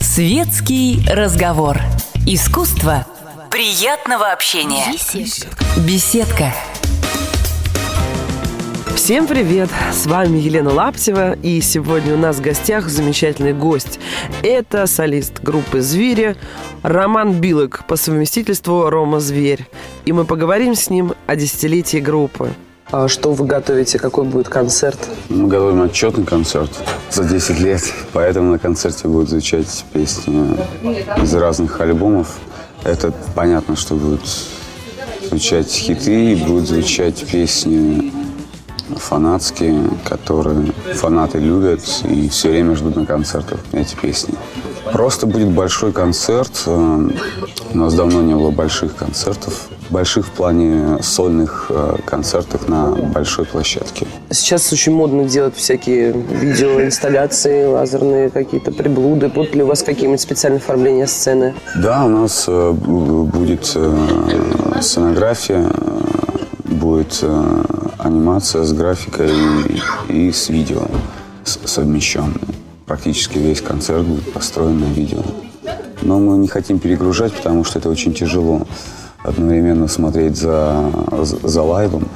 Светский разговор. Искусство приятного общения. Беседка. Всем привет! С вами Елена Лаптева, и сегодня у нас в гостях замечательный гость. Это солист группы «Звери» Роман Билок, по совместительству Рома Зверь. И мы поговорим с ним о десятилетии группы. А что вы готовите? Какой будет концерт? Мы готовим отчетный концерт за 10 лет, поэтому на концерте будут звучать песни из разных альбомов. Это понятно, что будут звучать хиты, будут звучать песни фанатские, которые фанаты любят и все время ждут на концертах эти песни. Просто будет большой концерт. Э, у нас давно не было больших концертов. Больших в плане сольных э, концертов на большой площадке. Сейчас очень модно делать всякие видеоинсталляции, лазерные какие-то приблуды. Будут ли у вас какие-нибудь специальные оформления сцены? Да, у нас э, будет сценография, будет анимация с графикой и, и с видео совмещенной. Практически весь концерт будет построен на видео. Но мы не хотим перегружать, потому что это очень тяжело одновременно смотреть за, за лайвом,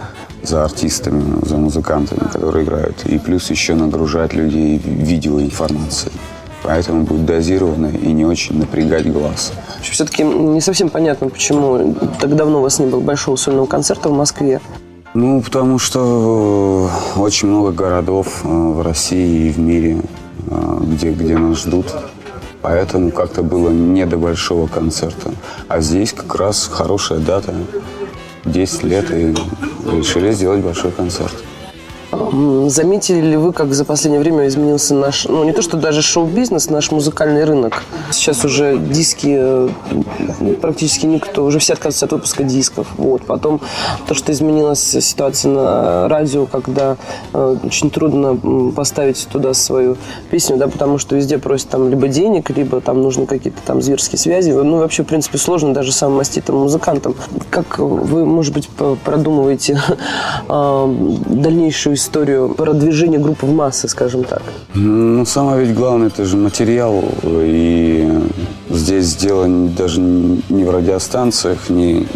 за артистами, за музыкантами, которые играют, и плюс еще нагружать людей видеоинформацией. Поэтому будет дозировано и не очень напрягать глаз. Все-таки не совсем понятно, почему так давно у вас не было большого сольного концерта в Москве. Ну, потому что э, очень много городов э, в России и в мире, э, где, где нас ждут. Поэтому как-то было не до большого концерта. А здесь как раз хорошая дата. 10 лет и решили сделать большой концерт. Заметили ли вы, как за последнее время изменился наш, ну не то что даже шоу-бизнес, наш музыкальный рынок? Сейчас уже диски э, практически никто, уже все отказываются от выпуска дисков. Вот. Потом то, что изменилась ситуация на радио, когда э, очень трудно поставить туда свою песню, да, потому что везде просят там либо денег, либо там нужны какие-то там зверские связи. Ну, вообще, в принципе, сложно даже самым маститым музыкантам. Как вы, может быть, продумываете э, дальнейшую историю продвижения группы в массы, скажем так? Ну, самое ведь главное, это же материал. И здесь дело даже не в радиостанциях, не,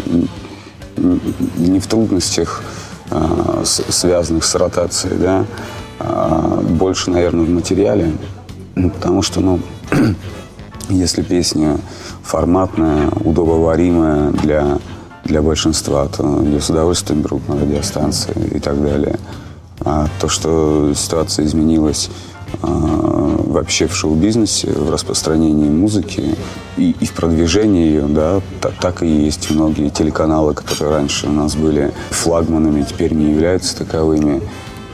не в трудностях, а, связанных с ротацией, да, а больше, наверное, в материале. Ну, потому что, ну, если песня форматная, удобоваримая для, для большинства, то ее с удовольствием берут на радиостанции и так далее. А то, что ситуация изменилась а, вообще в шоу-бизнесе, в распространении музыки и, и в продвижении ее, да, так, так и есть многие телеканалы, которые раньше у нас были флагманами, теперь не являются таковыми.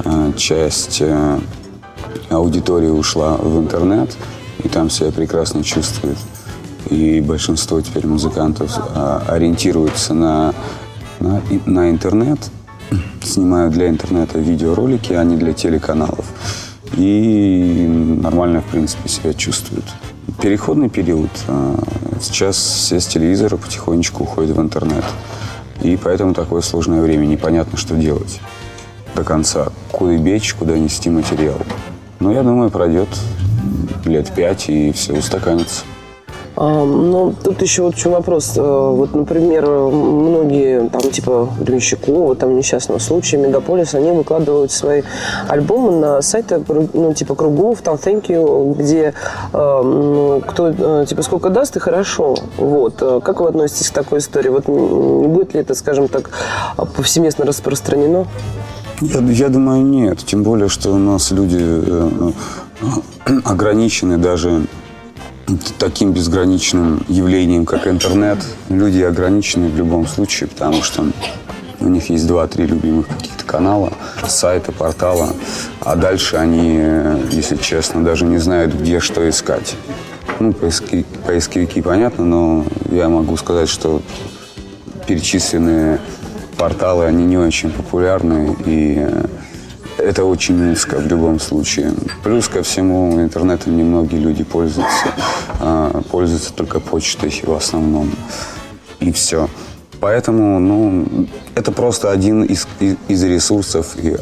А, часть а, аудитории ушла в интернет, и там себя прекрасно чувствует. И большинство теперь музыкантов а, ориентируются на, на, на интернет – снимаю для интернета видеоролики, а не для телеканалов. И нормально, в принципе, себя чувствуют. Переходный период. А, сейчас все с телевизора потихонечку уходят в интернет. И поэтому такое сложное время. Непонятно, что делать до конца. Куда бечь, куда нести материал. Но я думаю, пройдет лет пять, и все устаканится. Ну, тут еще вот еще вопрос. Э, вот, например, многие, там, типа Гремещикова, там, несчастного случая, Мегаполис, они выкладывают свои альбомы на сайты, ну, типа, кругов, там, Thank You, где, э, ну, кто, э, типа, сколько даст, и хорошо. Вот. Как вы относитесь к такой истории? Вот не будет ли это, скажем так, повсеместно распространено? Я, я думаю, нет. Тем более, что у нас люди ограничены даже таким безграничным явлением, как интернет, люди ограничены в любом случае, потому что у них есть два-три любимых каких-то канала, сайта, портала, а дальше они, если честно, даже не знают, где что искать. Ну, поиски, поисковики, понятно, но я могу сказать, что перечисленные порталы, они не очень популярны, и это очень низко в любом случае. Плюс ко всему интернетом немногие люди пользуются. А, пользуются только почтой в основном. И все. Поэтому, ну, это просто один из, из ресурсов и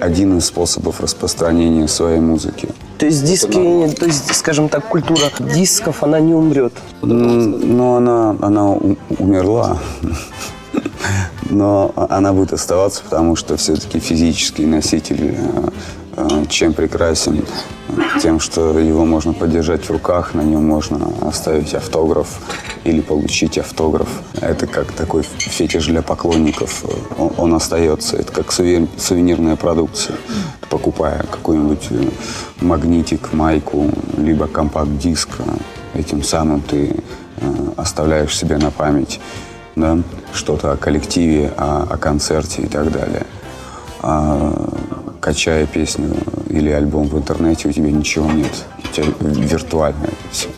один из способов распространения своей музыки. То есть диски, то есть, скажем так, культура дисков, она не умрет? Ну, она, она умерла. Но она будет оставаться, потому что все-таки физический носитель э, э, чем прекрасен? Тем, что его можно подержать в руках, на нем можно оставить автограф или получить автограф. Это как такой фетиш для поклонников. Он, он остается. Это как сувенир, сувенирная продукция. Покупая какой-нибудь э, магнитик, майку, либо компакт-диск, этим самым ты оставляешь себе на память да, что-то о коллективе, о, о концерте и так далее. А, качая песню или альбом в интернете, у тебя ничего нет. У тебя виртуально это все.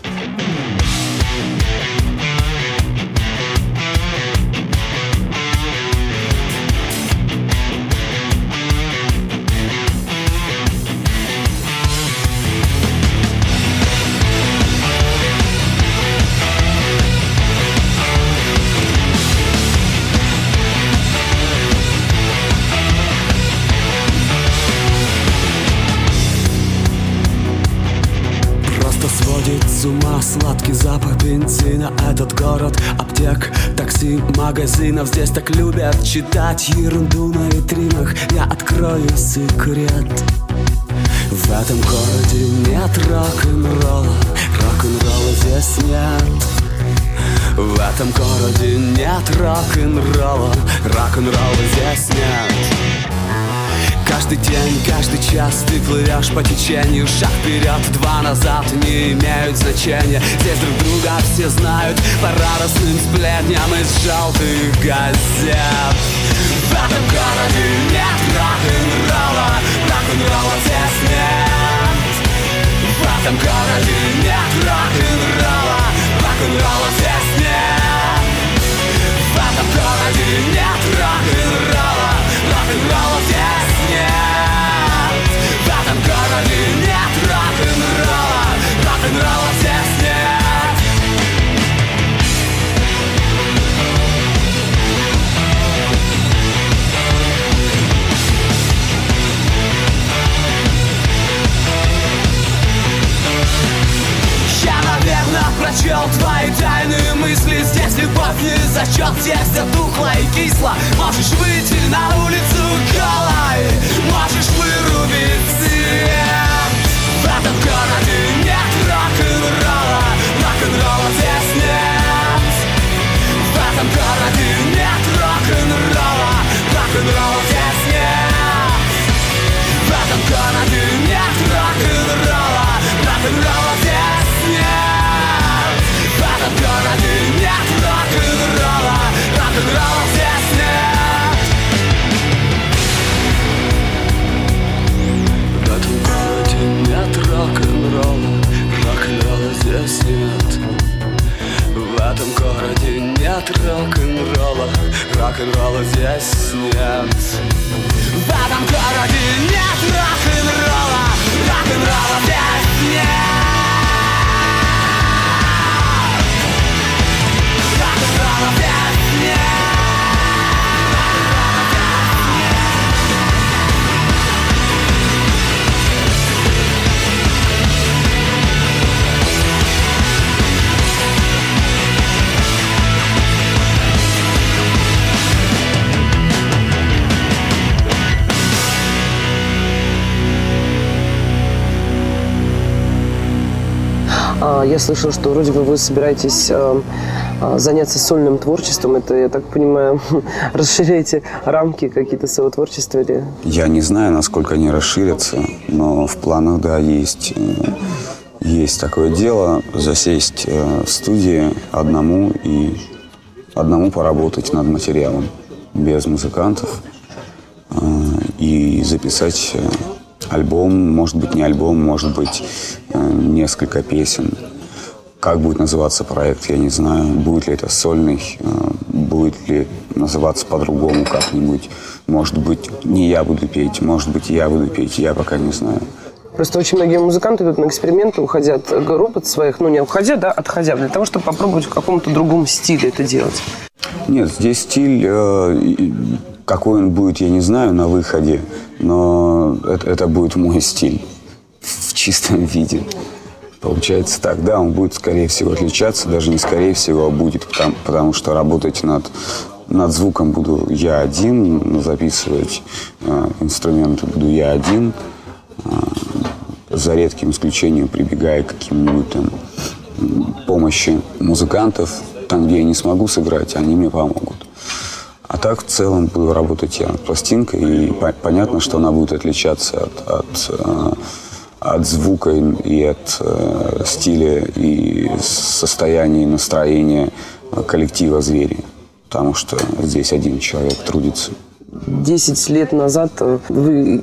Магазинов. Здесь так любят читать ерунду на витринах. Я открою секрет. В этом городе нет рок-н-ролла. Рок-н-ролла здесь нет. В этом городе нет рок-н-ролла. Рок-н-ролла здесь нет Каждый день, каждый час ты плывешь по течению. Шаг вперед, два назад не имеют значения. Здесь друг друга все знают. По радостным сплетням из желтых газет. В этом городе нет рок-н-ролла рок-н-ролла Рок-н-ролла здесь нет. В этом городе нет рок-н-ролла Рок-н-ролла здесь нет. Рок-н-ролла здесь нет Я слышала, что вроде бы вы собираетесь а, а, заняться сольным творчеством. Это, я так понимаю, расширяете рамки какие-то своего творчества или... Я не знаю, насколько они расширятся, но в планах, да, есть, э, есть такое дело. Засесть э, в студии одному и одному поработать над материалом без музыкантов э, и записать альбом, может быть, не альбом, может быть, э, несколько песен. Как будет называться проект, я не знаю. Будет ли это сольный, э, будет ли называться по-другому как-нибудь. Может быть, не я буду петь, может быть, я буду петь, я пока не знаю. Просто очень многие музыканты идут на эксперименты, уходя от групп, от своих, ну не уходя, да, отходя, для того, чтобы попробовать в каком-то другом стиле это делать. Нет, здесь стиль, э, какой он будет, я не знаю, на выходе, но это, это будет мой стиль в чистом виде. Получается так, да, он будет, скорее всего, отличаться, даже не скорее всего, а будет, потому, потому что работать над, над звуком буду я один, записывать э, инструменты буду я один, э, за редким исключением прибегая к каким-нибудь там помощи музыкантов, там, где я не смогу сыграть, они мне помогут. А так в целом буду работать я над пластинкой, и по- понятно, что она будет отличаться от, от, э, от звука и от э, стиля и состояния и настроения коллектива «Звери», потому что здесь один человек трудится. Десять лет назад вы,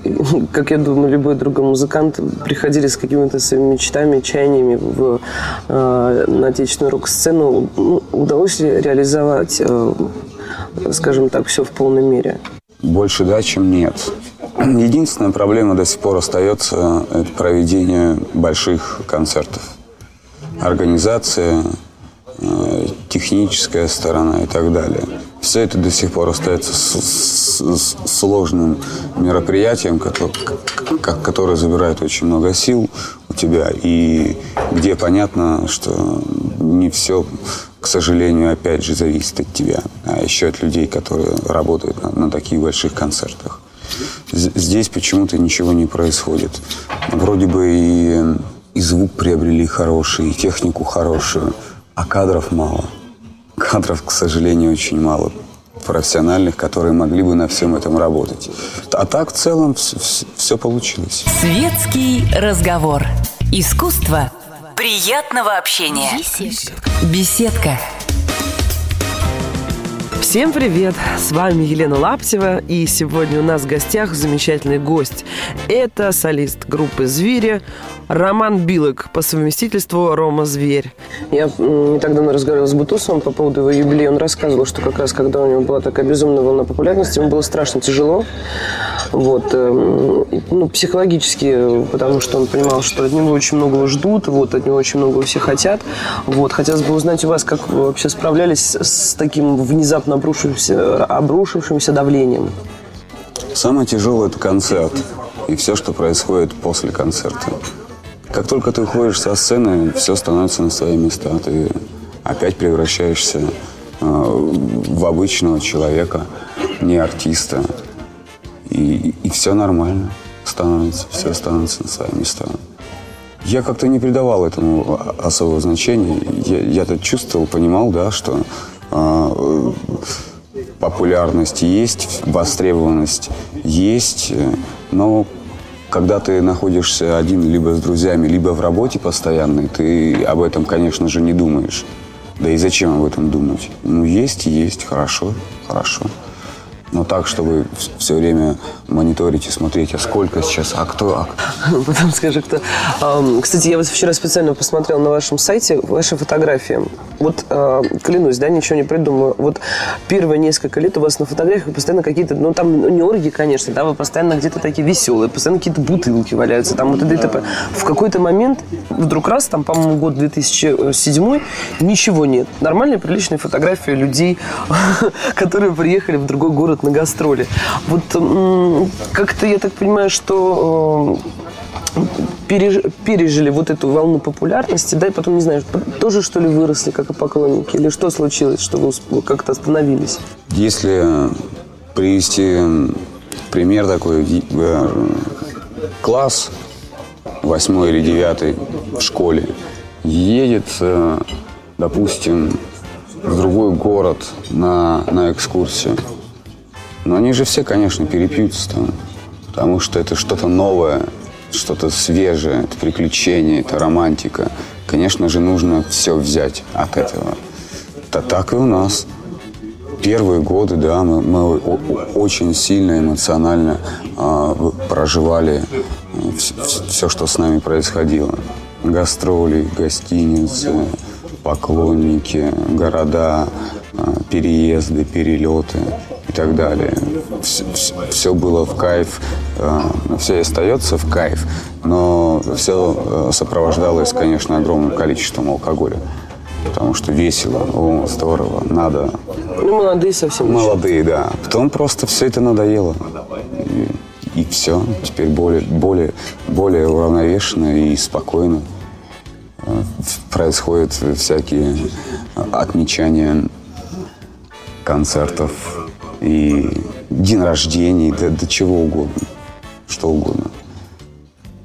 как я думаю, любой другой музыкант, приходили с какими-то своими мечтами, чаяниями в, э, на отечественную рок-сцену. Ну, удалось ли реализовать, э, скажем так, все в полной мере? Больше да, чем нет. Единственная проблема до сих пор остается – это проведение больших концертов. Организация, э, техническая сторона и так далее. Все это до сих пор остается с- с- сложным мероприятием, которое, которое забирает очень много сил у тебя, и где понятно, что не все, к сожалению, опять же, зависит от тебя, а еще от людей, которые работают на, на таких больших концертах. Здесь почему-то ничего не происходит. Вроде бы и, и звук приобрели хороший, и технику хорошую, а кадров мало. Кадров, к сожалению, очень мало профессиональных, которые могли бы на всем этом работать. А так в целом все получилось. Светский разговор. Искусство приятного общения. Беседка. Всем привет! С вами Елена Лаптева, и сегодня у нас в гостях замечательный гость. Это солист группы «Звери» Роман Билок, по совместительству Рома Зверь. Я не так давно разговаривала с Бутусовым по поводу его юбилея. Он рассказывал, что как раз когда у него была такая безумная волна популярности, ему было страшно тяжело. Вот, эм, ну, психологически, потому что он понимал, что от него очень многого ждут, вот, от него очень многого все хотят. Вот, хотелось бы узнать у вас, как вы вообще справлялись с, с таким внезапно обрушившимся, обрушившимся давлением. Самое тяжелое – это концерт и все, что происходит после концерта. Как только ты уходишь со сцены, все становится на свои места. Ты опять превращаешься э, в обычного человека, не артиста. И, и все нормально становится, все становится на свои места. Я как-то не придавал этому особого значения. Я, я это чувствовал, понимал, да, что э, популярность есть, востребованность есть, но когда ты находишься один либо с друзьями, либо в работе постоянной, ты об этом, конечно же, не думаешь. Да и зачем об этом думать? Ну, есть и есть, хорошо, хорошо. Но так, чтобы все время мониторить и смотреть, а сколько сейчас, а кто, а Потом скажи, кто. Кстати, я вот вчера специально посмотрел на вашем сайте ваши фотографии. Вот а, клянусь, да, ничего не придумаю. Вот первые несколько лет у вас на фотографиях постоянно какие-то, ну там ну, не оргии, конечно, да, вы постоянно где-то такие веселые, постоянно какие-то бутылки валяются, там вот и т.п. В какой-то момент, вдруг раз, там, по-моему, год 2007, ничего нет. Нормальные, приличные фотографии людей, которые приехали в другой город на гастроли. Вот как-то я так понимаю, что э, переж- пережили вот эту волну популярности, да, и потом, не знаю, тоже, что ли, выросли как и поклонники, или что случилось, что вы как-то остановились? Если привести пример такой, э, класс восьмой или девятый в школе едет, э, допустим, в другой город на, на экскурсию. Но они же все, конечно, перепьются там, потому что это что-то новое, что-то свежее, это приключение, это романтика. Конечно же, нужно все взять от этого. Да так и у нас. Первые годы, да, мы, мы очень сильно эмоционально а, проживали все, что с нами происходило. Гастроли, гостиницы, поклонники, города, а, переезды, перелеты так далее. Все, было в кайф, все и остается в кайф, но все сопровождалось, конечно, огромным количеством алкоголя. потому что весело, о, здорово, надо. Ну, молодые совсем. Молодые, еще. да. Потом просто все это надоело. И, и все. Теперь более, более, более уравновешенно и спокойно э, происходят всякие отмечания концертов и день рождения, да, до чего угодно, что угодно.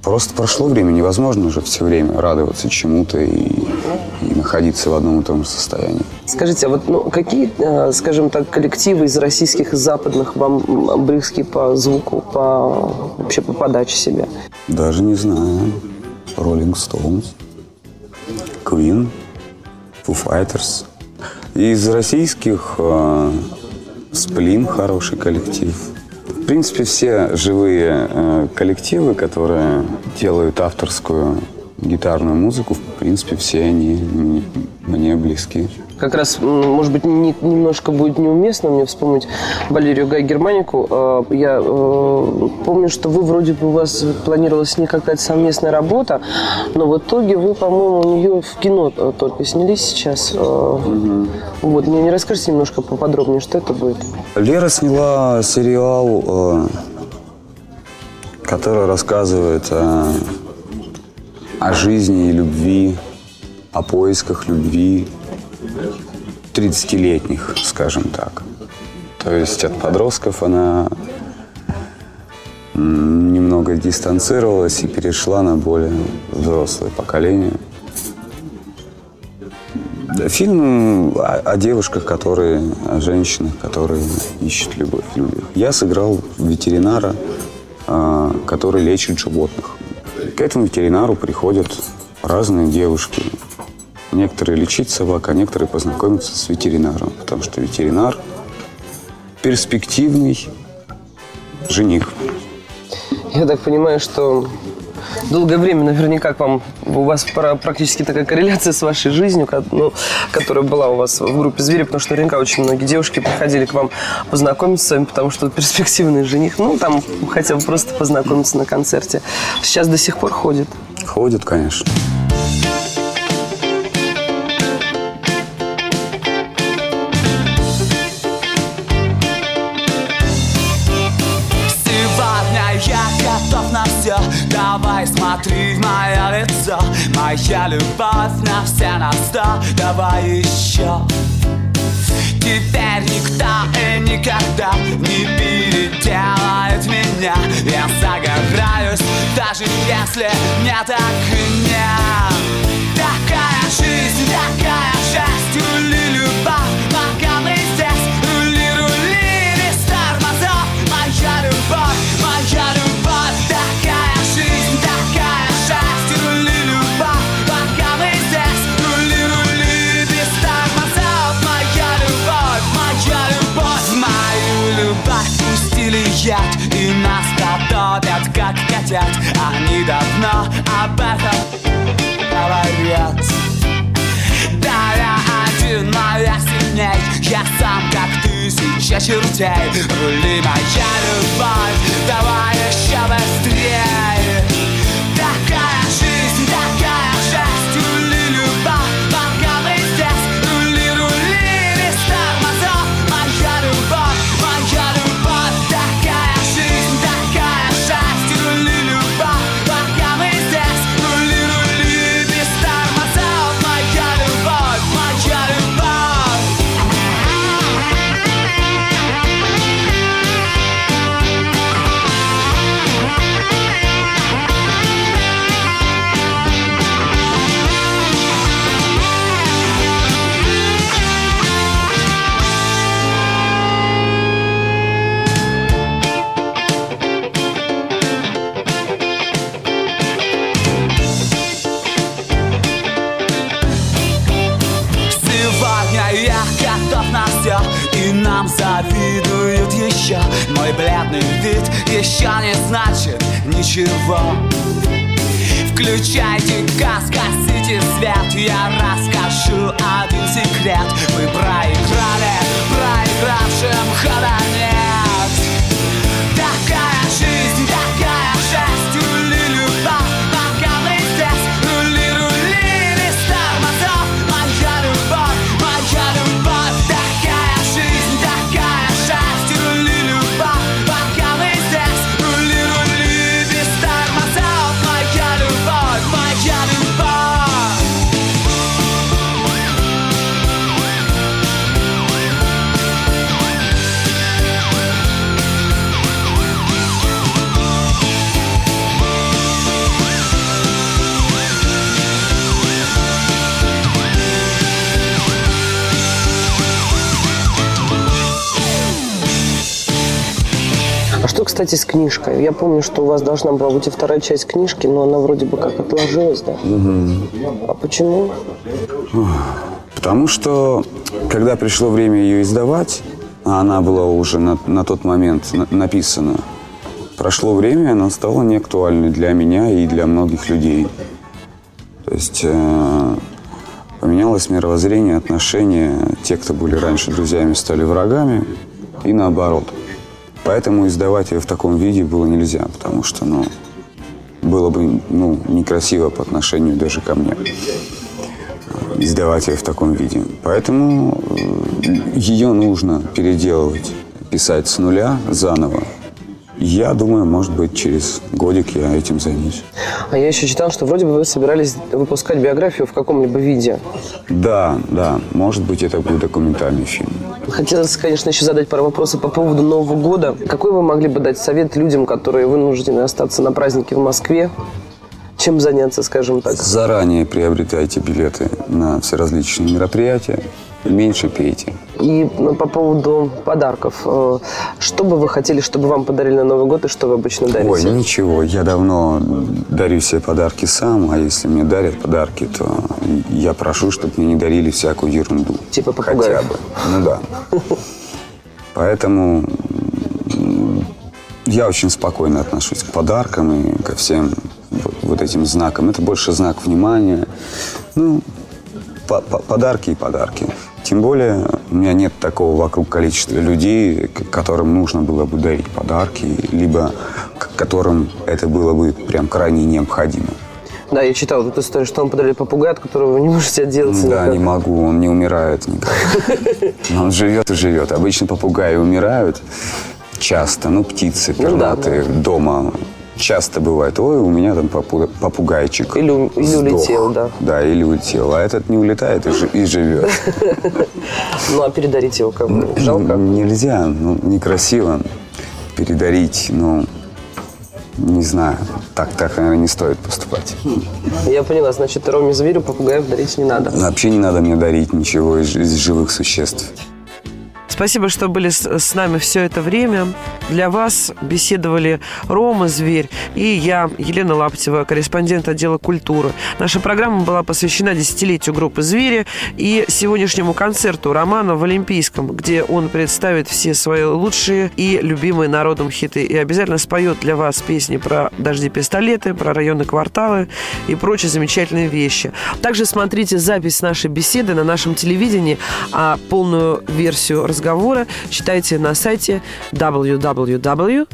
Просто прошло время, невозможно уже все время радоваться чему-то и, и находиться в одном и том же состоянии. Скажите, а вот ну, какие, э, скажем так, коллективы из российских и западных вам близки по звуку, по вообще по подаче себя? Даже не знаю. Rolling Stones, Queen, Foo Fighters. Из российских Сплин хороший коллектив. В принципе, все живые э, коллективы, которые делают авторскую гитарную музыку, в принципе, все они мне близки. Как раз, может быть, не, немножко будет неуместно мне вспомнить Валерию Гай Германику. А, я э, помню, что вы вроде бы у вас планировалась с ней какая-то совместная работа, но в итоге вы, по-моему, у нее в кино э, только снялись сейчас. Угу. Вот, мне не расскажите немножко поподробнее, что это будет? Лера сняла сериал, который рассказывает о, о жизни и любви, о поисках любви, 30-летних, скажем так. То есть от подростков она немного дистанцировалась и перешла на более взрослое поколение. Фильм о, о девушках, которые, о женщинах, которые ищут любовь. Я сыграл ветеринара, а, который лечит животных. К этому ветеринару приходят разные девушки, Некоторые лечить собак, а некоторые познакомиться с ветеринаром, потому что ветеринар перспективный жених. Я так понимаю, что долгое время наверняка к вам, у вас практически такая корреляция с вашей жизнью, ну, которая была у вас в группе «Звери», потому что наверняка очень многие девушки приходили к вам познакомиться с вами, потому что перспективный жених, ну, там хотя бы просто познакомиться на концерте. Сейчас до сих пор ходит? Ходит, конечно. Давай смотри в мое лицо Моя любовь на все на сто. Давай еще. Теперь никто и никогда не переделает меня. Я загораюсь, даже если мне так Такая жизнь, такая счастье, любовь как котят Они давно об этом говорят Да, я один, но я сильней Я сам, как тысяча чертей Рули моя любовь, не значит ничего. Включайте газ, гасите свет Я расскажу один секрет. Мы проиграли, кстати, с книжкой. Я помню, что у вас должна была быть и вторая часть книжки, но она вроде бы как отложилась, да? Угу. А почему? Потому что, когда пришло время ее издавать, а она была уже на, на тот момент на, написана, прошло время, она стала неактуальной для меня и для многих людей. То есть э, поменялось мировоззрение, отношения. Те, кто были раньше друзьями, стали врагами, и наоборот. Поэтому издавать ее в таком виде было нельзя, потому что, ну, было бы, ну, некрасиво по отношению даже ко мне издавать ее в таком виде. Поэтому э, ее нужно переделывать, писать с нуля заново. Я думаю, может быть, через годик я этим займусь. А я еще читал, что вроде бы вы собирались выпускать биографию в каком-либо виде. Да, да. Может быть, это будет документальный фильм. Хотелось, конечно, еще задать пару вопросов по поводу Нового года. Какой вы могли бы дать совет людям, которые вынуждены остаться на празднике в Москве? Чем заняться, скажем так? Заранее приобретайте билеты на все различные мероприятия меньше пейте. И ну, по поводу подарков. Э, что бы вы хотели, чтобы вам подарили на Новый год, и что вы обычно дарите? Ой, ничего. Я давно дарю себе подарки сам, а если мне дарят подарки, то я прошу, чтобы мне не дарили всякую ерунду. Типа попугаев? Хотя бы. Ну да. Поэтому я очень спокойно отношусь к подаркам и ко всем вот этим знакам. Это больше знак внимания. Ну, подарки и подарки. Тем более у меня нет такого вокруг количества людей, которым нужно было бы дарить подарки, либо которым это было бы прям крайне необходимо. Да, я читал эту историю, что вам подарили попугая, от которого вы не можете отделаться. Да, никак. не могу, он не умирает никак. Он живет и живет. Обычно попугаи умирают часто, ну, птицы пернатые ну, да, да. дома часто бывает, ой, у меня там попугайчик. Или, или улетел, да. Да, или улетел. А этот не улетает и, и живет. Ну, а передарить его кому? Жалко? Нельзя, ну, некрасиво передарить, ну, не знаю, так, так, наверное, не стоит поступать. Я поняла, значит, Роме зверю попугаев дарить не надо. Вообще не надо мне дарить ничего из, из живых существ. Спасибо, что были с, нами все это время. Для вас беседовали Рома Зверь и я, Елена Лаптева, корреспондент отдела культуры. Наша программа была посвящена десятилетию группы «Звери» и сегодняшнему концерту Романа в Олимпийском, где он представит все свои лучшие и любимые народом хиты и обязательно споет для вас песни про дожди-пистолеты, про районы кварталы и прочие замечательные вещи. Также смотрите запись нашей беседы на нашем телевидении, а полную версию разговора разговора читайте на сайте www.kp.ru.